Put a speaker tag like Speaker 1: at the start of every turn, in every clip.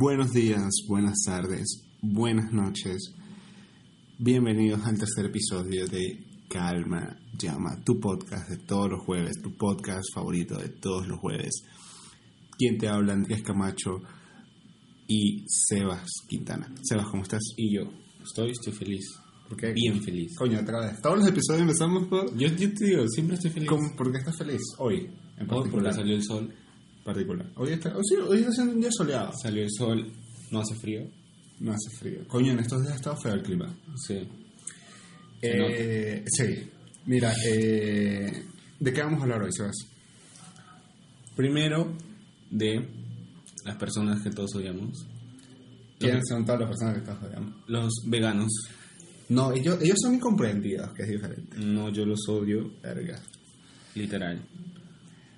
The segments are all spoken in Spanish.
Speaker 1: Buenos días, buenas tardes, buenas noches. Bienvenidos al tercer episodio de Calma Llama, tu podcast de todos los jueves, tu podcast favorito de todos los jueves. Quien te habla, Andrés Camacho y Sebas Quintana. Sebas, ¿cómo estás?
Speaker 2: Y yo, estoy, estoy feliz.
Speaker 1: ¿Por qué?
Speaker 2: Bien feliz.
Speaker 1: Coño, otra vez. Todos los episodios empezamos por...
Speaker 2: Yo, yo te digo, siempre estoy feliz.
Speaker 1: ¿Cómo? ¿Por qué estás feliz? Hoy, en
Speaker 2: Hoy porque salió el sol.
Speaker 1: Particular. Hoy está, hoy, sí, hoy está haciendo un día soleado.
Speaker 2: Salió el sol, no hace frío.
Speaker 1: No hace frío. Coño, en estos días ha estado feo el clima.
Speaker 2: Sí.
Speaker 1: Eh, sí. Mira, eh, ¿de qué vamos a hablar hoy, Sebas?
Speaker 2: Primero, de las personas que todos odiamos.
Speaker 1: ¿Quiénes son todas las personas que estás odiando?
Speaker 2: Los veganos.
Speaker 1: No, ellos, ellos son incomprendidos, que es diferente.
Speaker 2: No, yo los odio,
Speaker 1: Verga.
Speaker 2: literal.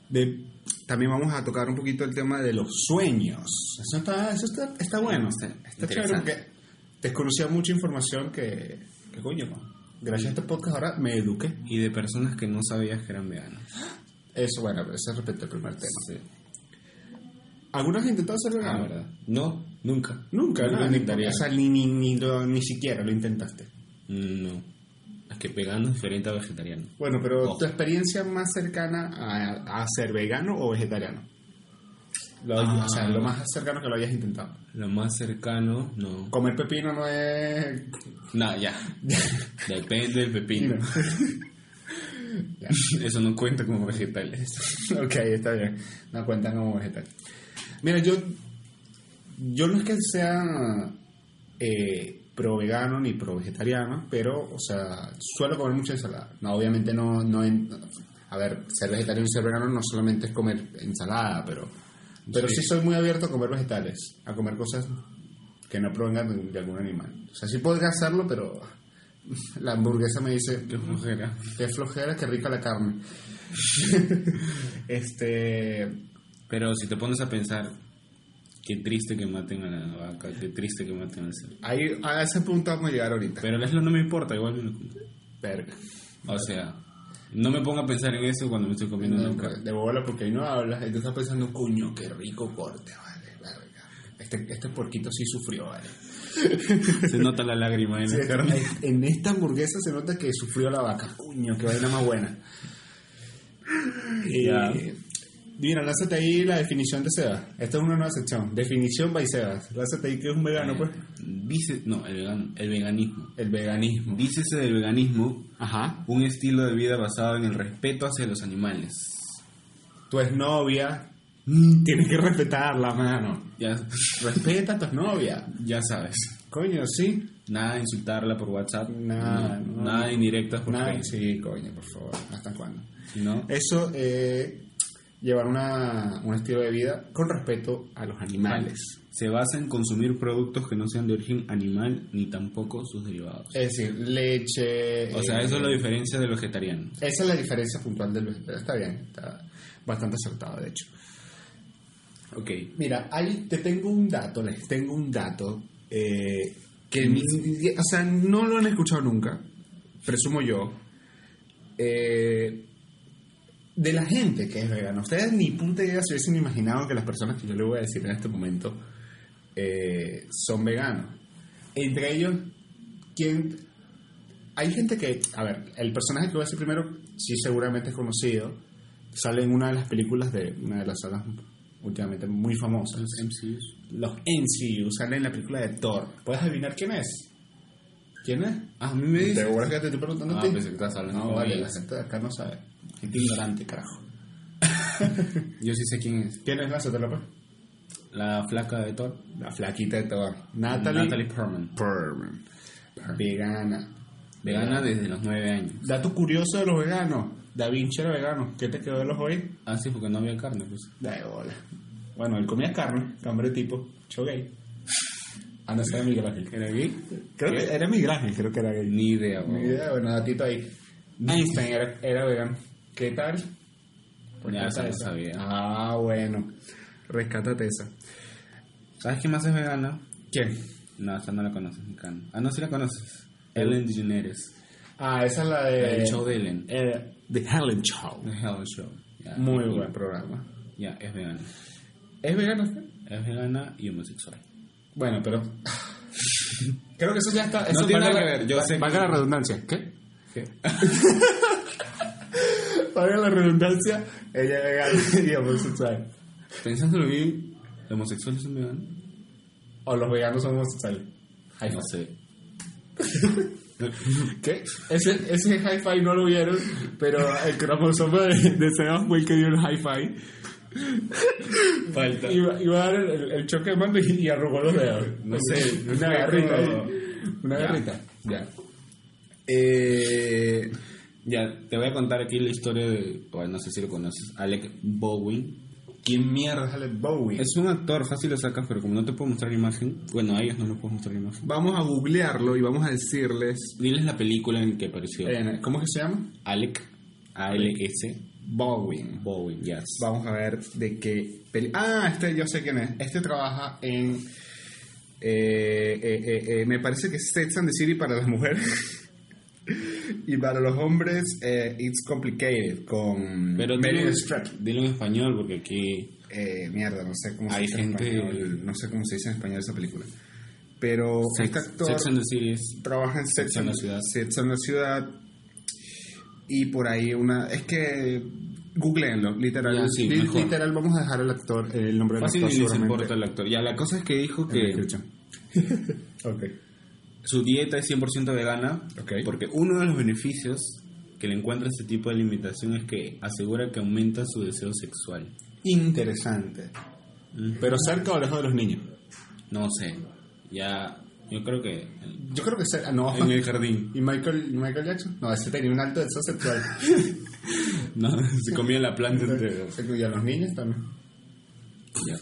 Speaker 1: De- también vamos a tocar un poquito el tema de los sueños. Eso está, eso está, está bueno. Está, está chévere porque desconocía mucha información que, que coño, no. gracias a este podcast ahora me eduqué.
Speaker 2: Y de personas que no sabías que eran veganos.
Speaker 1: Eso, bueno, eso respecto al primer tema.
Speaker 2: Sí.
Speaker 1: ¿Algunos han intentado ser
Speaker 2: Ah,
Speaker 1: veganos?
Speaker 2: ¿verdad? No, nunca.
Speaker 1: Nunca,
Speaker 2: Nunca
Speaker 1: nada, ni,
Speaker 2: intentaría.
Speaker 1: o sea, ni, ni, ni, lo- ni siquiera lo intentaste.
Speaker 2: No. Que vegano es diferente a vegetariano.
Speaker 1: Bueno, pero
Speaker 2: Ojo.
Speaker 1: tu experiencia más cercana a, a ser vegano o vegetariano. Lo-
Speaker 2: Ah.
Speaker 1: O sea, lo más cercano que lo hayas intentado.
Speaker 2: Lo más cercano, no.
Speaker 1: Comer pepino no es...
Speaker 2: No, ya. Depende del pepino. Eso no cuenta como vegetales.
Speaker 1: ok, está bien. No cuentan como vegetal. Mira, yo, yo no es que sea eh, pro vegano ni pro vegetariano, pero, o sea, suelo comer mucha ensalada. No, obviamente no, no a ver, ser vegetariano y ser vegano no solamente es comer ensalada, pero, pero sí.
Speaker 2: Sí.
Speaker 1: soy muy abierto a comer vegetales, a comer cosas que no provengan de, de algún animal. O sea, sí podría hacerlo, pero la hamburguesa me dice,
Speaker 2: Qué flojera.
Speaker 1: Qué flojera, qué rica la carne. este.
Speaker 2: Pero si te pones a pensar, qué triste que maten a la vaca, qué triste que maten al cerdo.
Speaker 1: Ahí, a ese punto vamos a llegar ahorita.
Speaker 2: Pero eso no me importa, igual me lo como.
Speaker 1: Verga.
Speaker 2: O sea, no me pongo a pensar en eso cuando me estoy comiendo
Speaker 1: No,
Speaker 2: una carne.
Speaker 1: de bola porque ahí no hablas. Y tú estás pensando, cuño, qué rico corte, vale, verga. Este, este porquito sí sufrió, vale.
Speaker 2: Se nota la lágrima en
Speaker 1: Sí,
Speaker 2: la carne.
Speaker 1: en esta hamburguesa se nota que sufrió la vaca. Cuño, qué vaina más buena. Y,
Speaker 2: Ya.
Speaker 1: Mira, lánzate ahí la definición de Sebas. Esta es una nueva sección. Definición by Sebas. Lánzate ahí que es un vegano, pues.
Speaker 2: Dice, no, el, vegan- el veganismo.
Speaker 1: El veganismo.
Speaker 2: Dícese del veganismo
Speaker 1: Ajá.
Speaker 2: un estilo de vida basado en el respeto hacia los animales.
Speaker 1: tu exnovia, mm, tienes que respetarla, mano.
Speaker 2: Ya,
Speaker 1: Respeta a tu exnovia.
Speaker 2: ya sabes.
Speaker 1: Coño, sí.
Speaker 2: Nada de insultarla por WhatsApp.
Speaker 1: Nada,
Speaker 2: no,
Speaker 1: no.
Speaker 2: nada de indirectas por Facebook.
Speaker 1: sí, coño, por favor. ¿Hasta cuándo?
Speaker 2: Si no,
Speaker 1: Eso, eh, llevar una, un estilo de vida con respeto a los animales.
Speaker 2: se basa en consumir productos que no sean de origen animal ni tampoco sus derivados.
Speaker 1: Es decir, leche.
Speaker 2: O sea,
Speaker 1: eh,
Speaker 2: eso es la diferencia del vegetariano.
Speaker 1: Esa es la diferencia puntual del vegetariano. Está bien, está bastante acertado, de hecho.
Speaker 2: Ok.
Speaker 1: Mira, ahí te tengo un dato, les tengo un dato eh, que, o sea, no lo han escuchado nunca, presumo yo, eh, de la gente que es vegana. Ustedes ni puta idea se hubiesen imaginado que las personas que yo les voy a decir en este momento eh, son veganos. Entre ellos, ¿quién? Hay gente que, a ver, el personaje que voy a decir primero, sí seguramente es conocido, sale en una de las películas de una de las sagas últimamente muy famosas.
Speaker 2: Los MCUs.
Speaker 1: Los MCU salen en la película de Thor. ¿Puedes adivinar quién es? ¿Quién es?
Speaker 2: Ah, a mí me
Speaker 1: ¿Te
Speaker 2: dice.
Speaker 1: acuerdas que te estoy preguntando
Speaker 2: Ah, pensé que hablando
Speaker 1: No, vale, la gente de acá no sabe. Gente ignorante, carajo.
Speaker 2: Yo sí sé quién es.
Speaker 1: ¿Quién es? Lánzatela, pues.
Speaker 2: La flaca de Thor.
Speaker 1: La flaquita de Thor. Natalie,
Speaker 2: Natalie Portman.
Speaker 1: Portman. Vegana.
Speaker 2: Vegana desde los 9 años.
Speaker 1: Dato curioso de los veganos. Da Vinci era vegano. ¿Qué te quedó de los hoy?
Speaker 2: Ah, sí, porque no había carne, pues.
Speaker 1: Da bola. Bueno, él comía carne, hambre tipo, cho gay. Ah, no, era Miguel Ángel.
Speaker 2: ¿Era gay?
Speaker 1: Creo que era Miguel Ángel, creo que era gay.
Speaker 2: Ni idea,
Speaker 1: Ni
Speaker 2: güey.
Speaker 1: idea, bueno, datito ahí. Einstein era, era vegano. ¿Qué tal?
Speaker 2: Ya,
Speaker 1: Rescata
Speaker 2: no
Speaker 1: esa.
Speaker 2: sabía.
Speaker 1: Ah, bueno. Rescátate esa.
Speaker 2: ¿Sabes quién más es vegana?
Speaker 1: ¿Quién?
Speaker 2: No, esa no la conoces, Nicano. Ah, no, sí la conoces. Ellen DeGeneres.
Speaker 1: Ah, esa es la de...
Speaker 2: El show de Ellen.
Speaker 1: Eh, The Helen Show.
Speaker 2: The Hell Show. Ya,
Speaker 1: Muy buen programa.
Speaker 2: Ya, es vegana.
Speaker 1: ¿Es vegano usted?
Speaker 2: Es vegana y homosexual.
Speaker 1: Bueno, pero. Creo que eso ya está.
Speaker 2: No
Speaker 1: Eso
Speaker 2: tiene
Speaker 1: valga
Speaker 2: nada que ver, yo sé que-
Speaker 1: Valga la redundancia. ¿Qué? la redundancia. Ella es vegana y homosexual.
Speaker 2: Pensándolo bien, ¿los homosexuales son veganos?
Speaker 1: O los veganos son homosexuales. High
Speaker 2: No
Speaker 1: five.
Speaker 2: sé.
Speaker 1: ¿Qué? Ese, ese hi-fi no lo vieron, pero el cromosoma de, de Sebas fue el que dio el hi-fi.
Speaker 2: Falta.
Speaker 1: Iba, iba a dar el, el choque de mando y, y arrugó los dedos.
Speaker 2: No sé,
Speaker 1: Una garrita. Una
Speaker 2: Ya.
Speaker 1: garrita. Ya. Eh,
Speaker 2: Ya, te voy a contar aquí la historia de, bueno, no sé si lo conoces, Alec Baldwin.
Speaker 1: ¿Quién mierda es Alec Bowie?
Speaker 2: Es un actor, fácil lo sacas, pero como no te puedo mostrar imagen, bueno, a ellos no les puedo mostrar imagen.
Speaker 1: Vamos a googlearlo y vamos a decirles.
Speaker 2: Diles la película en que apareció.
Speaker 1: eh, ¿Cómo es que se llama?
Speaker 2: Alec, A-L-S,
Speaker 1: Bowie.
Speaker 2: Baldwin, yes.
Speaker 1: Vamos a ver de qué peli. Ah, este yo sé quién es. Este trabaja en. eh, eh, me parece que es Sex and the City para las mujeres. y para los hombres, eh, It's Complicated con
Speaker 2: Pero
Speaker 1: Meryl
Speaker 2: dilo,
Speaker 1: Streep.
Speaker 2: dilo en español porque aquí
Speaker 1: Eh, mierda, no sé cómo se
Speaker 2: Hay
Speaker 1: dice
Speaker 2: gente-
Speaker 1: en español. No sé cómo se dice en español esa película. Pero
Speaker 2: Sex,
Speaker 1: este actor
Speaker 2: Sex and the City es-
Speaker 1: trabaja en Sex,
Speaker 2: Sex and the Ciudad.
Speaker 1: Sex and the Ciudad. Y por ahí una. Es que. Googleenlo, literal.
Speaker 2: Ya, sí,
Speaker 1: li- literal, vamos a dejar el actor, el nombre del
Speaker 2: Fácil
Speaker 1: actor. seguramente
Speaker 2: importa el actor. Ya, la cosa es que dijo que
Speaker 1: descripción.
Speaker 2: su dieta es 100% vegana
Speaker 1: Ok.
Speaker 2: porque uno de los beneficios que le encuentra este tipo de alimentación es que asegura que aumenta su deseo sexual.
Speaker 1: Interesante. Pero cerca o lejos de los niños.
Speaker 2: No sé, ya yo creo que
Speaker 1: Yo creo que cerca. No.
Speaker 2: en el jardín.
Speaker 1: ¿Y Michael, Michael Jackson? No, ese tenía un alto deseo sexual.
Speaker 2: No, se comía la planta entera.
Speaker 1: Se incluía a los niños también.
Speaker 2: Ya.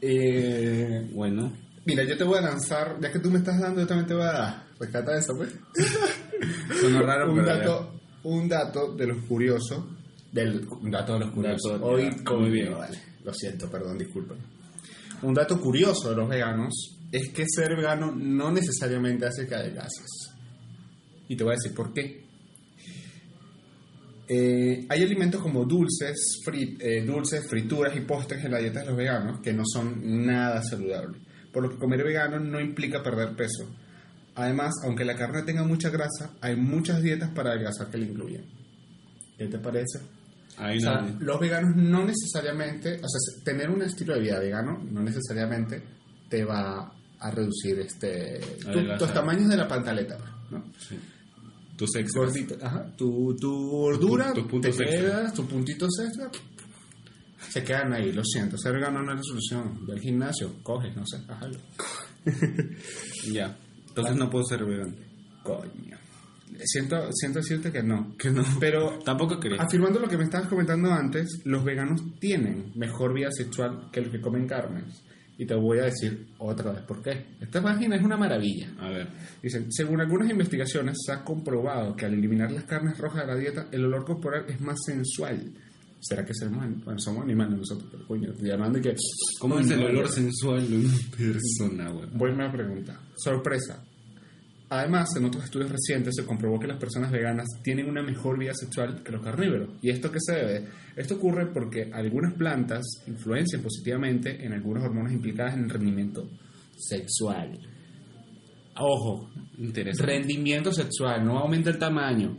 Speaker 1: Eh,
Speaker 2: Bueno,
Speaker 1: mira, yo te voy a lanzar, ya que tú me estás dando, yo también te voy a dar. Rescata eso, pues.
Speaker 2: raro,
Speaker 1: un
Speaker 2: pero ya.
Speaker 1: dato, un dato de los curiosos. Del, un dato de los curiosos.
Speaker 2: Dato,
Speaker 1: Hoy,
Speaker 2: ya,
Speaker 1: como
Speaker 2: muy bien.
Speaker 1: Vale, lo siento, perdón, disculpen. Un dato curioso de los veganos es que ser vegano no necesariamente hace que adelgaces. Y te voy a decir por qué. Eh, hay alimentos como dulces, fri- eh, dulces, frituras y postres en la dieta de los veganos que no son nada saludables. Por lo que comer vegano no implica perder peso. Además, aunque la carne tenga mucha grasa, hay muchas dietas para adelgazar que la incluyen. ¿Qué te parece?
Speaker 2: Hay
Speaker 1: O sea,
Speaker 2: una-
Speaker 1: los veganos no necesariamente, o sea, tener un estilo de vida vegano no necesariamente te va a reducir este tu- tus tamaños de la pantaleta, ¿no?
Speaker 2: sí. tus extras.
Speaker 1: Gordito, ajá, tu, tu gordura,
Speaker 2: tus puntos
Speaker 1: te quedas, tus puntitos extra, se quedan ahí, lo siento, ser vegano no es la solución, ve al gimnasio, coges, no sé, bájalo.
Speaker 2: Ya. Entonces no puedo ser vegano.
Speaker 1: Coño. Siento, siento decirte que no.
Speaker 2: Que no.
Speaker 1: Pero
Speaker 2: Tampoco quería.
Speaker 1: Afirmando lo que me estabas comentando antes, los veganos tienen mejor vida sexual que los que comen carnes. Y te voy a decir otra vez por qué. Esta página es una maravilla.
Speaker 2: A ver.
Speaker 1: Dicen, según algunas investigaciones, se ha comprobado que al eliminar las carnes rojas de la dieta, el olor corporal es más sensual. ¿Será que ser humano? Bueno, somos animales nosotros, pero coño, llamando y que...
Speaker 2: ¿Cómo es el olor sensual de una persona, güey?
Speaker 1: Buena pregunta. Sorpresa. Además, en otros estudios recientes se comprobó que las personas veganas tienen una mejor vida sexual que los carnívoros. ¿Y esto qué se debe? Esto ocurre porque algunas plantas influencian positivamente en algunas hormonas implicadas en el rendimiento sexual. Ojo,
Speaker 2: Interesante.
Speaker 1: rendimiento sexual, no aumenta el tamaño.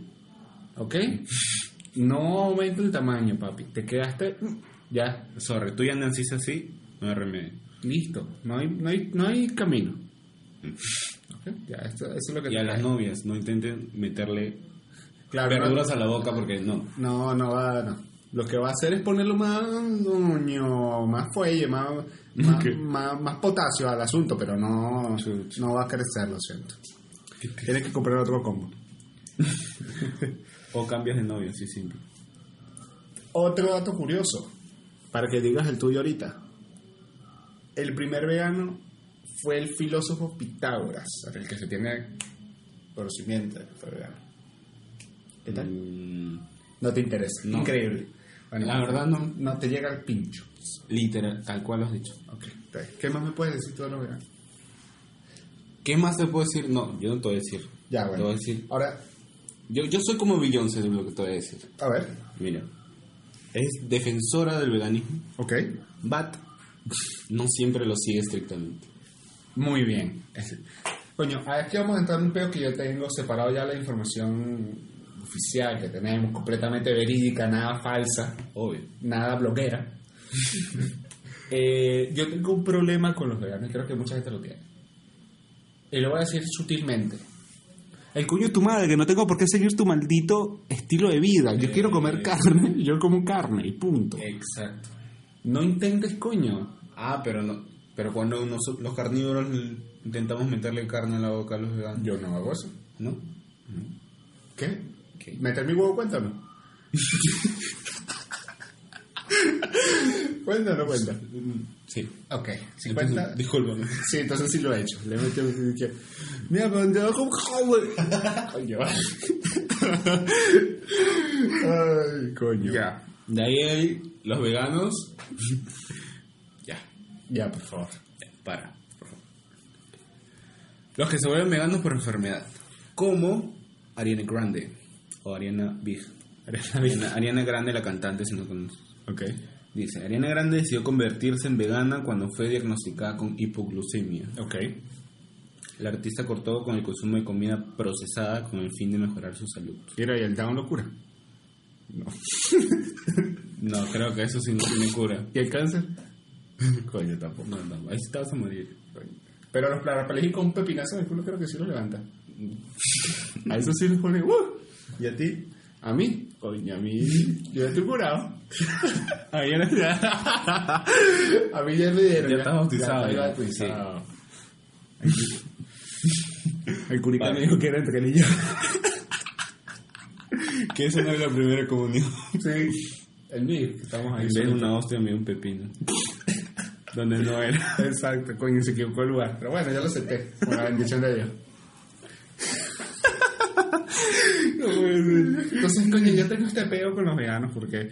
Speaker 1: ¿Ok? No aumenta el tamaño, papi. Te quedaste... mm, Ya,
Speaker 2: Sorry, tú ya naciste así, no hay remedio.
Speaker 1: listo. No hay, no hay, no hay camino. Ok, Ya, esto- eso es lo que
Speaker 2: Y a las novias, no intenten meterle
Speaker 1: Claro,
Speaker 2: verduras
Speaker 1: no,
Speaker 2: a la boca porque no.
Speaker 1: no, no va, no. Lo que va a hacer es ponerlo más, coño, más fuelle, más, más,
Speaker 2: Ok.
Speaker 1: más, más potasio al asunto, pero no, no va a crecer, lo siento. Tienes que comprar otro combo.
Speaker 2: O cambias de novia, así simple.
Speaker 1: Otro dato curioso, para que digas el tuyo ahorita. El primer vegano fue el filósofo Pitágoras, el que se tiene conocimiento de que fue vegano. ¿Qué tal?
Speaker 2: Mm,
Speaker 1: No te interesa.
Speaker 2: No.
Speaker 1: Increíble. Bueno,
Speaker 2: La verdad no.
Speaker 1: No te llega el pincho.
Speaker 2: literal, tal cual lo has dicho.
Speaker 1: Ok. está bien. ¿Qué más me puedes decir tú de los veganos?
Speaker 2: ¿Qué más te puedo decir? No, yo no te voy a decir.
Speaker 1: Ya,
Speaker 2: Te
Speaker 1: bueno.
Speaker 2: voy a decir.
Speaker 1: Ahora,
Speaker 2: Yo, yo soy como Beyoncé de lo que te voy a decir.
Speaker 1: a ver.
Speaker 2: Mira. Es defensora del veganismo,
Speaker 1: Ok.
Speaker 2: but no siempre lo sigue estrictamente.
Speaker 1: Muy bien. Coño, aquí vamos a entrar en un peo que yo tengo separado ya la información oficial que tenemos, completamente verídica, nada falsa,
Speaker 2: Obvio.
Speaker 1: nada bloguera. Eh, yo tengo un problema con los veganos, creo que mucha gente lo tiene. Y lo voy a decir sutilmente. El coño es tu madre, que no tengo por qué seguir tu maldito estilo de vida. Yo quiero comer carne, yo como carne y punto.
Speaker 2: Exacto.
Speaker 1: No intentes, coño.
Speaker 2: Ah, pero no. Pero cuando los carnívoros intentamos meterle carne en la boca a los veganos.
Speaker 1: Yo no hago eso.
Speaker 2: ¿No?
Speaker 1: ¿Qué?
Speaker 2: ¿Qué?
Speaker 1: ¿Meter mi huevo cuenta o no?
Speaker 2: Sí.
Speaker 1: Ok, si
Speaker 2: Entonces,
Speaker 1: cuenta...
Speaker 2: Discúlpame.
Speaker 1: Sí, entonces sí lo he hecho. Le he metido... que- Mira, pero te bajo un joven. Coño. Ay, coño.
Speaker 2: Ya. De ahí hay los veganos. ya.
Speaker 1: Ya, por favor.
Speaker 2: Ya, Para. por favor. Los que se vuelven veganos por enfermedad. Como Ariana Grande. O Ariana Big. Ariana, Ariana Grande, la cantante, si no conoces.
Speaker 1: Ok.
Speaker 2: Dice, Ariana Grande decidió convertirse en vegana cuando fue diagnosticada con hipoglucemia.
Speaker 1: Ok.
Speaker 2: La artista cortó con el consumo de comida procesada con el fin de mejorar su salud.
Speaker 1: Mira, ¿y el down lo cura? No.
Speaker 2: No, creo que eso sí no tiene cura.
Speaker 1: ¿Y el cáncer? Coño, tampoco.
Speaker 2: No, no, ahí sí te vas a morir.
Speaker 1: Pero los parapléjicos con un pepinazo el culo creo que sí lo levanta. A eso sí les pone... ¡Uh! ¿Y a ti? ¿A mí? Coño, a mí... Yo estoy curado.
Speaker 2: Ah, ya no-
Speaker 1: A mí ya me dieron.
Speaker 2: Ya estás bautizado,
Speaker 1: Ya, estoy bautizado. El curita me dijo que era entre él y yo.
Speaker 2: que esa no es la primera comunión.
Speaker 1: Sí. El mío, que estamos ahí. Solitos.
Speaker 2: una hostia me dio un pepino. Donde no era.
Speaker 1: Exacto, coño, se equivocó el lugar. Pero bueno, ya lo acepté, con la bendición de Dios. Entonces, coño, yo tengo este peo con los veganos porque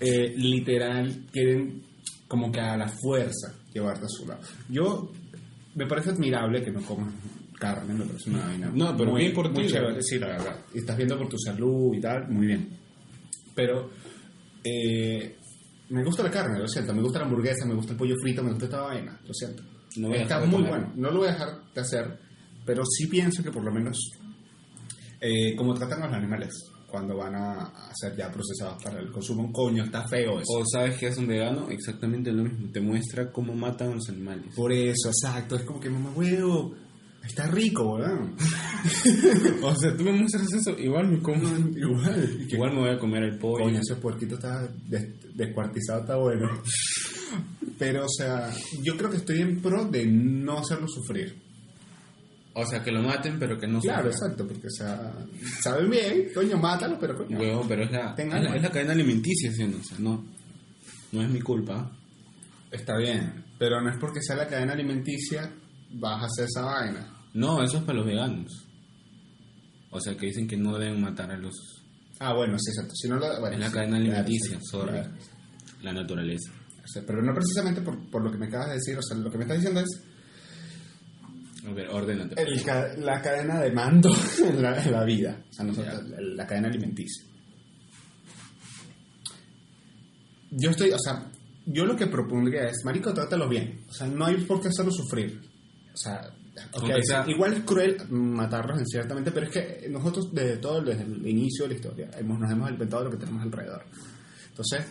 Speaker 1: eh, literal quieren como que a la fuerza llevarte a su lado. Yo, me parece admirable que no comas carne, me parece una vaina.
Speaker 2: No, pero bien por
Speaker 1: muy
Speaker 2: ti, la-
Speaker 1: Sí, la verdad. Y estás viendo por tu salud y tal, muy bien. Pero eh, me gusta la carne, lo siento. Me gusta la hamburguesa, me gusta el pollo frito, me gusta esta vaina, lo siento.
Speaker 2: No
Speaker 1: Está muy bueno. No lo voy a dejar de hacer, pero sí pienso que por lo menos eh, como tratan a los animales cuando van a, a ser ya procesados para el consumo, coño, está feo eso.
Speaker 2: O sabes que es un vegano, exactamente lo mismo. Te muestra cómo matan a los animales.
Speaker 1: Por eso, exacto. Es como que mamá huevo, está rico, ¿verdad?
Speaker 2: O sea, tú me muestras eso, igual me como.
Speaker 1: Igual.
Speaker 2: Igual me voy a comer el pollo.
Speaker 1: Coño, ese puerquito está des- descuartizado, está bueno. Pero, o sea, yo creo que estoy en pro de no hacerlo sufrir.
Speaker 2: O sea, que lo maten, pero que no
Speaker 1: Claro,
Speaker 2: sufra.
Speaker 1: exacto, porque, o sea, saben bien, coño, mátalo, pero coño.
Speaker 2: Huevo, pero es la, es la,
Speaker 1: alma.
Speaker 2: es la cadena alimenticia, ¿sí o sea, no, no es mi culpa.
Speaker 1: Está bien, pero no es porque sea la cadena alimenticia vas a hacer esa vaina.
Speaker 2: No, eso es para los veganos. O sea, que dicen que no deben matar a los...
Speaker 1: Ah, bueno, sí, exacto. Si no lo, bueno,
Speaker 2: Es la
Speaker 1: sí,
Speaker 2: cadena alimenticia, sorry.
Speaker 1: claro.
Speaker 2: La naturaleza.
Speaker 1: O sea, pero no precisamente por, por lo que me acabas de decir, o sea, lo que me estás diciendo es
Speaker 2: A ver, ordénate.
Speaker 1: el ca- la cadena de mando en la, en la vida, o sea, nosotros, la, la cadena alimenticia. Yo estoy, o sea, yo lo que propondría es, marico, trátalo bien, o sea, no hay por qué hacerlo sufrir, o sea, igual es cruel matarlos en ciertamente, pero es que nosotros desde todo, desde el inicio de la historia, hemos, nos hemos inventado lo que tenemos alrededor. Entonces,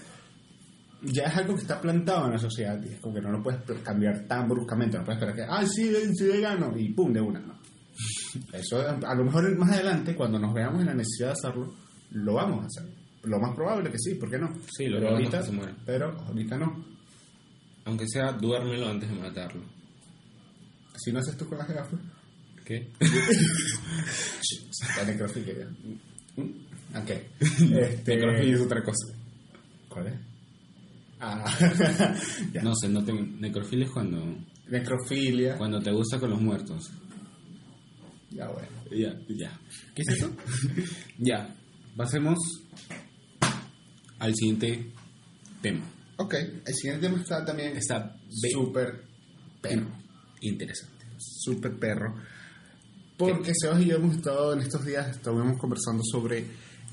Speaker 1: ya es algo que está plantado en la sociedad y es como que no lo puedes cambiar tan bruscamente, no puedes esperar que, ay, sí, sí, vegano, y pum, de una, no. Eso a lo mejor más adelante, cuando nos veamos en la necesidad de hacerlo, lo vamos a hacer. Lo más probable que sí, ¿por qué no?
Speaker 2: Sí, lo
Speaker 1: pero ahorita,
Speaker 2: que se mueren.
Speaker 1: pero ahorita no.
Speaker 2: Aunque sea, duérmelo antes de matarlo.
Speaker 1: Si no haces tú con las gafas,
Speaker 2: ¿Qué?
Speaker 1: la necrofilia. ¿Mm? Ok. Este,
Speaker 2: Necrofilia es otra cosa.
Speaker 1: ¿Cuál es? Ah, ya.
Speaker 2: No sé, no tengo... Necrofilia es cuando,
Speaker 1: Necrofilia.
Speaker 2: cuando te gusta con los muertos.
Speaker 1: Ya bueno.
Speaker 2: Ya, ya. ¿Qué es eso? ya. Pasemos al siguiente tema.
Speaker 1: Ok, el siguiente tema está también
Speaker 2: Está
Speaker 1: súper perro.
Speaker 2: Interesante.
Speaker 1: Súper perro. Porque Sebas y yo hemos estado en estos días, estuvimos conversando sobre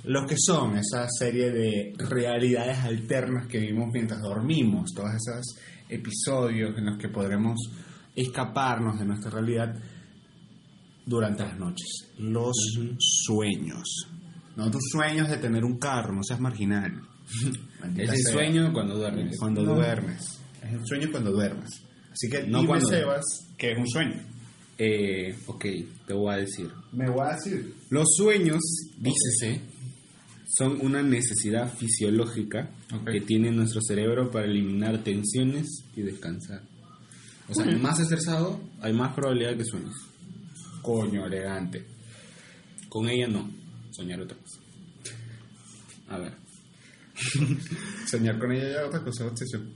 Speaker 1: lo que son esa serie de realidades alternas que vivimos mientras dormimos, todos esos episodios en los que podremos escaparnos de nuestra realidad durante las noches. Los sueños. No tus sueños de tener un carro, no seas marginal.
Speaker 2: Es el sueño cuando duermes.
Speaker 1: Cuando
Speaker 2: No.
Speaker 1: duermes. Es el sueño cuando duermes. Así que
Speaker 2: No
Speaker 1: dime,
Speaker 2: cuando-
Speaker 1: Sebas, que es un sueño.
Speaker 2: Eh, ok, te voy a decir.
Speaker 1: Me voy a decir.
Speaker 2: Los sueños, dícese, son una necesidad fisiológica
Speaker 1: Ok.
Speaker 2: que tiene nuestro cerebro para eliminar tensiones y descansar. O sea,
Speaker 1: bien.
Speaker 2: más estresado, hay más probabilidad que sueñes.
Speaker 1: Coño, elegante.
Speaker 2: Con ella no, soñar otra cosa. A ver.
Speaker 1: Soñar con ella ya otra cosa, obsesión.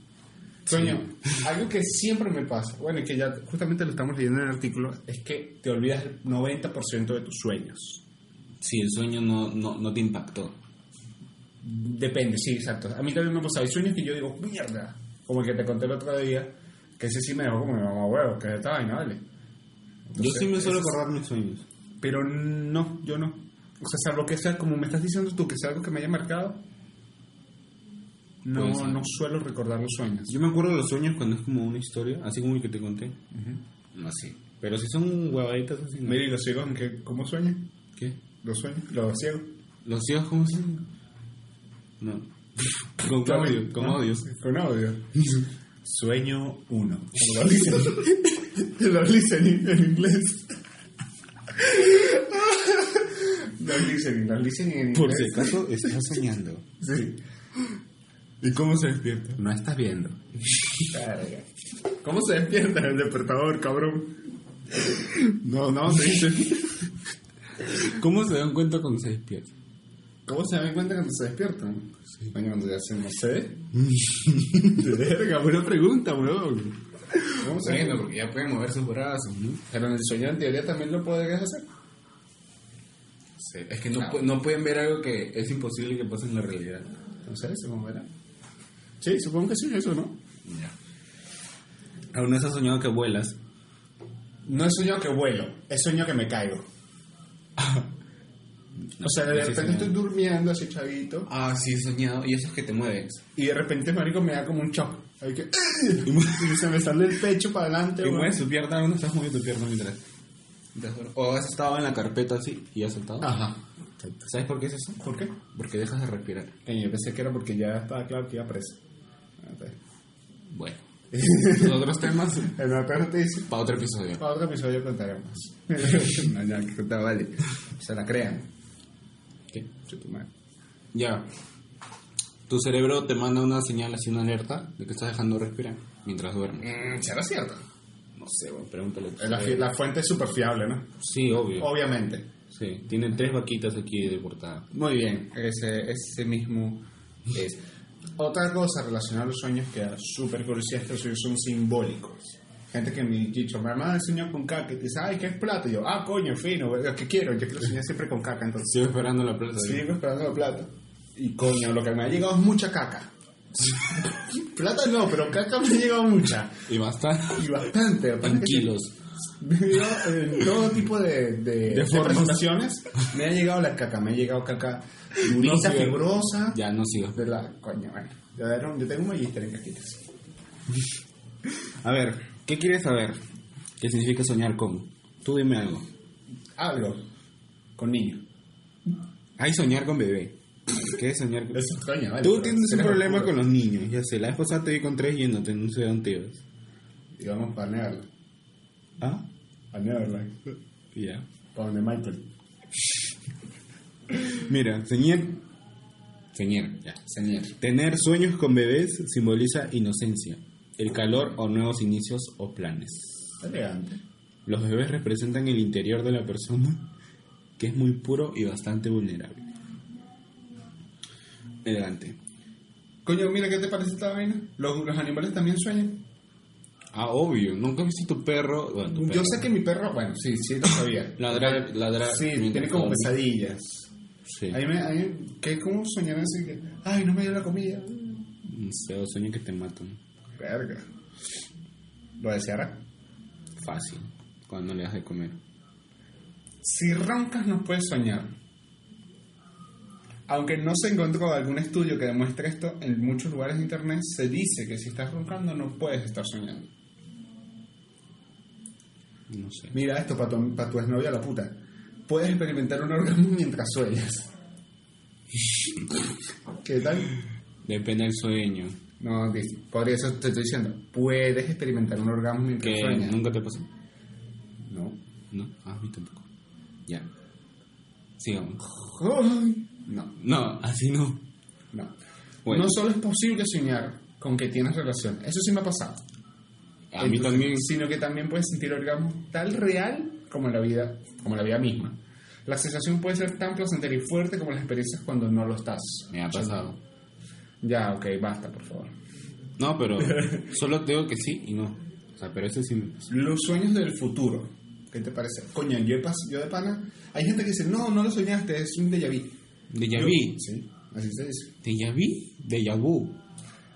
Speaker 1: Coño, algo que siempre me pasa, bueno, y que ya justamente lo estamos leyendo en el artículo, es que te olvidas el 90% de tus sueños.
Speaker 2: Si el sueño no, no, no te impactó.
Speaker 1: Depende, sí, exacto. A mí también me pasa, hay sueños que yo digo, mierda, como el que te conté el otro día, que ese sí me dejó como mamá, huevo, que es esta vaina, vale.
Speaker 2: Yo sí me suelo acordar mis sueños.
Speaker 1: Pero no, yo no. O sea, salvo que sea, como me estás diciendo tú, que sea algo que me haya marcado, no, no suelo recordar los sueños.
Speaker 2: Yo me acuerdo de los sueños cuando es como una historia, así como el que te conté. No así. Pero si son huevaditas así. ¿no?
Speaker 1: Mira, ¿y los ciegos en qué, cómo sueñan?
Speaker 2: ¿Qué?
Speaker 1: ¿Los sueños? ¿Los ciegos?
Speaker 2: ¿Los ciegos cómo se No. con audio, con audios.
Speaker 1: Con audio. Sueño 1. Como lo dicen. lo listening en inglés. los listening, listening en inglés.
Speaker 2: Por si acaso estás soñando.
Speaker 1: Sí.
Speaker 2: ¿Y cómo se despierta?
Speaker 1: No estás viendo. ¿Cómo se despierta el despertador, cabrón? No, no, se dice.
Speaker 2: ¿Cómo se dan cuenta cuando se despierta?
Speaker 1: ¿Cómo se dan cuenta cuando se despiertan? Coño, cuando ya se no sé. Verga, buena pregunta, bro. ¿Cómo se
Speaker 2: Bueno, porque ya pueden mover sus brazos, ¿no?
Speaker 1: Pero en el sueño en teoría también lo podrías hacer.
Speaker 2: Sí, es que no, pu- no pueden ver algo que es imposible que pase en la realidad.
Speaker 1: No sé, supongo verá. Sí, supongo que sí, eso, ¿no?
Speaker 2: Ya. ¿Aún no has soñado que vuelas?
Speaker 1: No he soñado que vuelo, he soñado que me caigo. o sea, de repente estoy durmiendo así chavito
Speaker 2: Ah, sí, he soñado. Y eso es que te mueves.
Speaker 1: y de repente, marico, me da como un shock. Hay que... y se me sale el pecho para adelante.
Speaker 2: Y mueves tu pierna, no estás moviendo tu pierna mientras. O has estado en la carpeta así y has saltado.
Speaker 1: Ajá.
Speaker 2: ¿Sabes por qué es eso?
Speaker 1: ¿Por qué?
Speaker 2: Porque dejas de respirar.
Speaker 1: Eh, yo pensé que era porque ya estaba claro que iba preso.
Speaker 2: Bueno. Los otros temas
Speaker 1: En otra
Speaker 2: para otro episodio.
Speaker 1: para otro episodio contaremos. no, ya, que vale. Se la crean.
Speaker 2: ¿Qué? Ya. Tu cerebro te manda una señal así, una alerta de que estás dejando de respirar mientras duermes.
Speaker 1: Mm, ¿Será cierto?
Speaker 2: No sé, bueno, pregúntale.
Speaker 1: La, la fuente es súper fiable, ¿no?
Speaker 2: Sí, obvio.
Speaker 1: Obviamente.
Speaker 2: Sí, tiene tres vaquitas aquí de portada.
Speaker 1: Muy bien, ese, ese mismo es. Otra cosa relacionada a los sueños que da súper curiosidad es que los sueños son simbólicos. Gente que me ha dicho, mamá sueño con caca, y te dice, ay, ¿qué es plata? Y yo, ah, coño, fino, lo que quiero, yo quiero soñar siempre con caca, entonces
Speaker 2: Sigo esperando la plata.
Speaker 1: sigo esperando la plata. Y coño, lo que me ha llegado es mucha caca. plata no, pero caca me ha llegado mucha.
Speaker 2: Y bastante.
Speaker 1: Y bastante.
Speaker 2: En kilos.
Speaker 1: en todo tipo de, de, presentaciones. Me ha llegado la caca, me ha llegado caca durita,
Speaker 2: No,
Speaker 1: fibrosa.
Speaker 2: Ya, no sigo.
Speaker 1: De la coño, bueno. Yo, tengo un magíster en caquitas.
Speaker 2: A ver, ¿qué quieres saber? ¿Qué significa soñar con? Tú dime algo.
Speaker 1: Algo. Con niño.
Speaker 2: Hay soñar con bebé. ¿Qué es soñar con
Speaker 1: Eso, vale,
Speaker 2: Tú tienes un problema con los niños, ya sé. La vez pasada te vi con tres yéndote, no sé dónde ibas.
Speaker 1: Y vamos para Neverland.
Speaker 2: ¿Ah?
Speaker 1: A Neverland.
Speaker 2: Ya.
Speaker 1: Para donde Michael.
Speaker 2: Mira, soñar. Soñar, ya.
Speaker 1: Señor.
Speaker 2: Tener sueños con bebés simboliza inocencia, el calor o nuevos inicios o planes.
Speaker 1: Elegante.
Speaker 2: Los bebés representan el interior de la persona, que es muy puro y bastante vulnerable. Elegante.
Speaker 1: Coño, mira, ¿qué te parece esta vaina? ¿Los, los animales también sueñan?
Speaker 2: Ah, obvio. ¿Nunca has visto tu perro? Bueno, tu
Speaker 1: Yo
Speaker 2: perro.
Speaker 1: sé que mi perro, bueno, sí, sí lo sabía.
Speaker 2: Ladrar, ladrar.
Speaker 1: Sí, tiene como pesadillas.
Speaker 2: Sí.
Speaker 1: A mí me, a mí, ¿qué, ¿Cómo soñar así que, ay, no me dio la comida?
Speaker 2: No sé, o sueños que te matan.
Speaker 1: Verga. ¿Lo deseará?
Speaker 2: Fácil. Cuando le das de comer.
Speaker 1: Si roncas no puedes soñar. Aunque no se encontró algún estudio que demuestre esto, en muchos lugares de internet se dice que si estás roncando no puedes estar soñando.
Speaker 2: No sé.
Speaker 1: Mira esto para tu, pa' tu exnovia la puta. Puedes experimentar un orgasmo mientras sueñas. ¿Qué tal?
Speaker 2: Depende del sueño.
Speaker 1: No, por eso te estoy diciendo. Puedes experimentar un orgasmo mientras
Speaker 2: Que
Speaker 1: sueñas.
Speaker 2: nunca te pasó.
Speaker 1: No.
Speaker 2: No, ah, a mí tampoco. Ya. Sigamos.
Speaker 1: Ay, No,
Speaker 2: No, así no.
Speaker 1: no.
Speaker 2: Bueno.
Speaker 1: No solo es posible soñar con que tienes relación. Eso sí me ha pasado.
Speaker 2: A mí
Speaker 1: Entonces,
Speaker 2: también.
Speaker 1: Sino que también puedes sentir orgasmo tal real como en la vida, como en la vida misma. La sensación puede ser tan placentera y fuerte como las experiencias cuando no lo estás.
Speaker 2: Me ha pasado.
Speaker 1: Ya, ok, basta, por favor.
Speaker 2: No, pero solo te digo que sí y no. O sea, pero eso sí.
Speaker 1: Los sueños del futuro. ¿Qué te parece? Coño, yo, yo de pana. Hay gente que dice, no, no lo soñaste, es un déjà vu.
Speaker 2: Déjà vu.
Speaker 1: Sí, así se dice.
Speaker 2: Déjà vu. Déjà vu.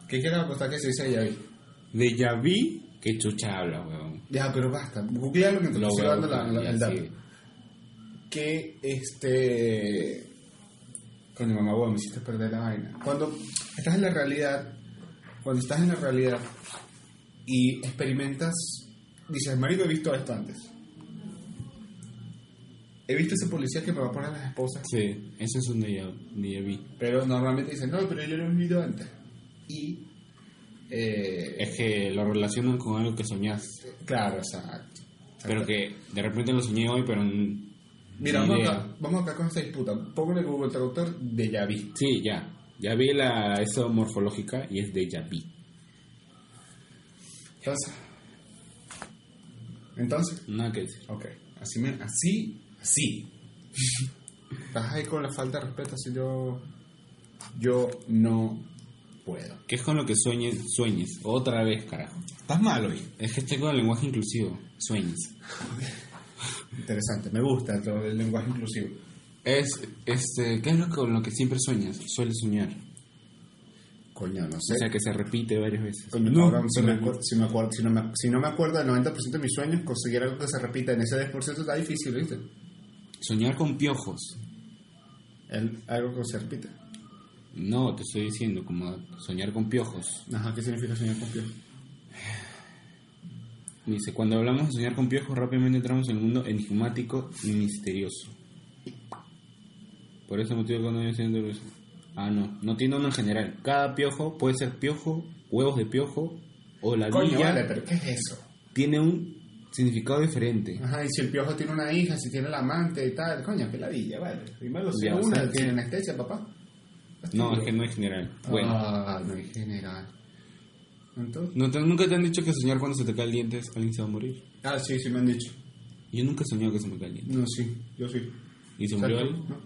Speaker 1: ¿Qué quieres apostar que se dice déjà vu?
Speaker 2: Déjà vu. Qué chucha habla, weón.
Speaker 1: Ya, pero basta. Googlealo mientras
Speaker 2: a
Speaker 1: dando la-
Speaker 2: buscar,
Speaker 1: la- el dato. que este coño mamá huevo, me hiciste perder la vaina cuando estás en la realidad cuando estás en la realidad y experimentas dices marico he visto esto antes he visto ese policía que me va a poner las esposas
Speaker 2: Sí, eso es un déjà, déjà vu.
Speaker 1: pero normalmente dicen no pero yo lo he visto antes y eh,
Speaker 2: Es que lo relacionan con algo que soñaste.
Speaker 1: claro exacto
Speaker 2: Pero que de repente lo soñé hoy, pero.
Speaker 1: Mira vamos acá, vamos acá con esta disputa el Google Traductor de ya vi
Speaker 2: Sí, ya. Ya vi la eso morfológica y es déjà vu.
Speaker 1: entonces entonces
Speaker 2: Nada que decir.
Speaker 1: Ok, así, me, así, así. Estás ahí con la falta de respeto, así yo, yo no puedo.
Speaker 2: ¿Qué es con lo que sueñes? Sueñes. Otra vez, carajo.
Speaker 1: Estás mal hoy.
Speaker 2: Es que estoy con el lenguaje inclusivo. Sueñes.
Speaker 1: Interesante, me gusta todo el lenguaje inclusivo.
Speaker 2: Es, este, ¿qué es lo que, con lo que siempre sueñas? Sueles soñar.
Speaker 1: Coño, no sé.
Speaker 2: O sea, que se repite varias veces.
Speaker 1: Coño,
Speaker 2: no,
Speaker 1: cabrón, si,
Speaker 2: se
Speaker 1: me acuerdo, si, me acuerdo, si, no me, si no me acuerdo del 90% de mis sueños, conseguir algo que se repita en ese 10% está difícil, ¿viste?
Speaker 2: Soñar con piojos.
Speaker 1: El, algo que se repite.
Speaker 2: No, te estoy diciendo, como soñar con piojos.
Speaker 1: Ajá, ¿qué significa soñar con pie?
Speaker 2: Dice, cuando hablamos de soñar con piojos, rápidamente entramos en el mundo enigmático y misterioso. Por ese motivo cuando yo siento eso. Ah, no, no tiene uno en general. Cada piojo puede ser piojo, huevos de piojo o la
Speaker 1: Coño,
Speaker 2: villa.
Speaker 1: vale, pero ¿qué es eso?
Speaker 2: Tiene un significado diferente.
Speaker 1: Ajá, y si el piojo tiene una hija, si tiene la amante y tal, coño, qué ladilla, vale. Primero si una tiene anestesia, papá.
Speaker 2: No, es que no es general. Bueno,
Speaker 1: Ah, no es general. Entonces.
Speaker 2: ¿no te- ¿nunca te han dicho que soñar cuando se te cae el diente alguien se va a morir?
Speaker 1: Ah, sí, sí me han dicho.
Speaker 2: Yo nunca he soñado que se me cae el diente.
Speaker 1: No, sí, yo sí.
Speaker 2: ¿Y se murió alguien?
Speaker 1: no.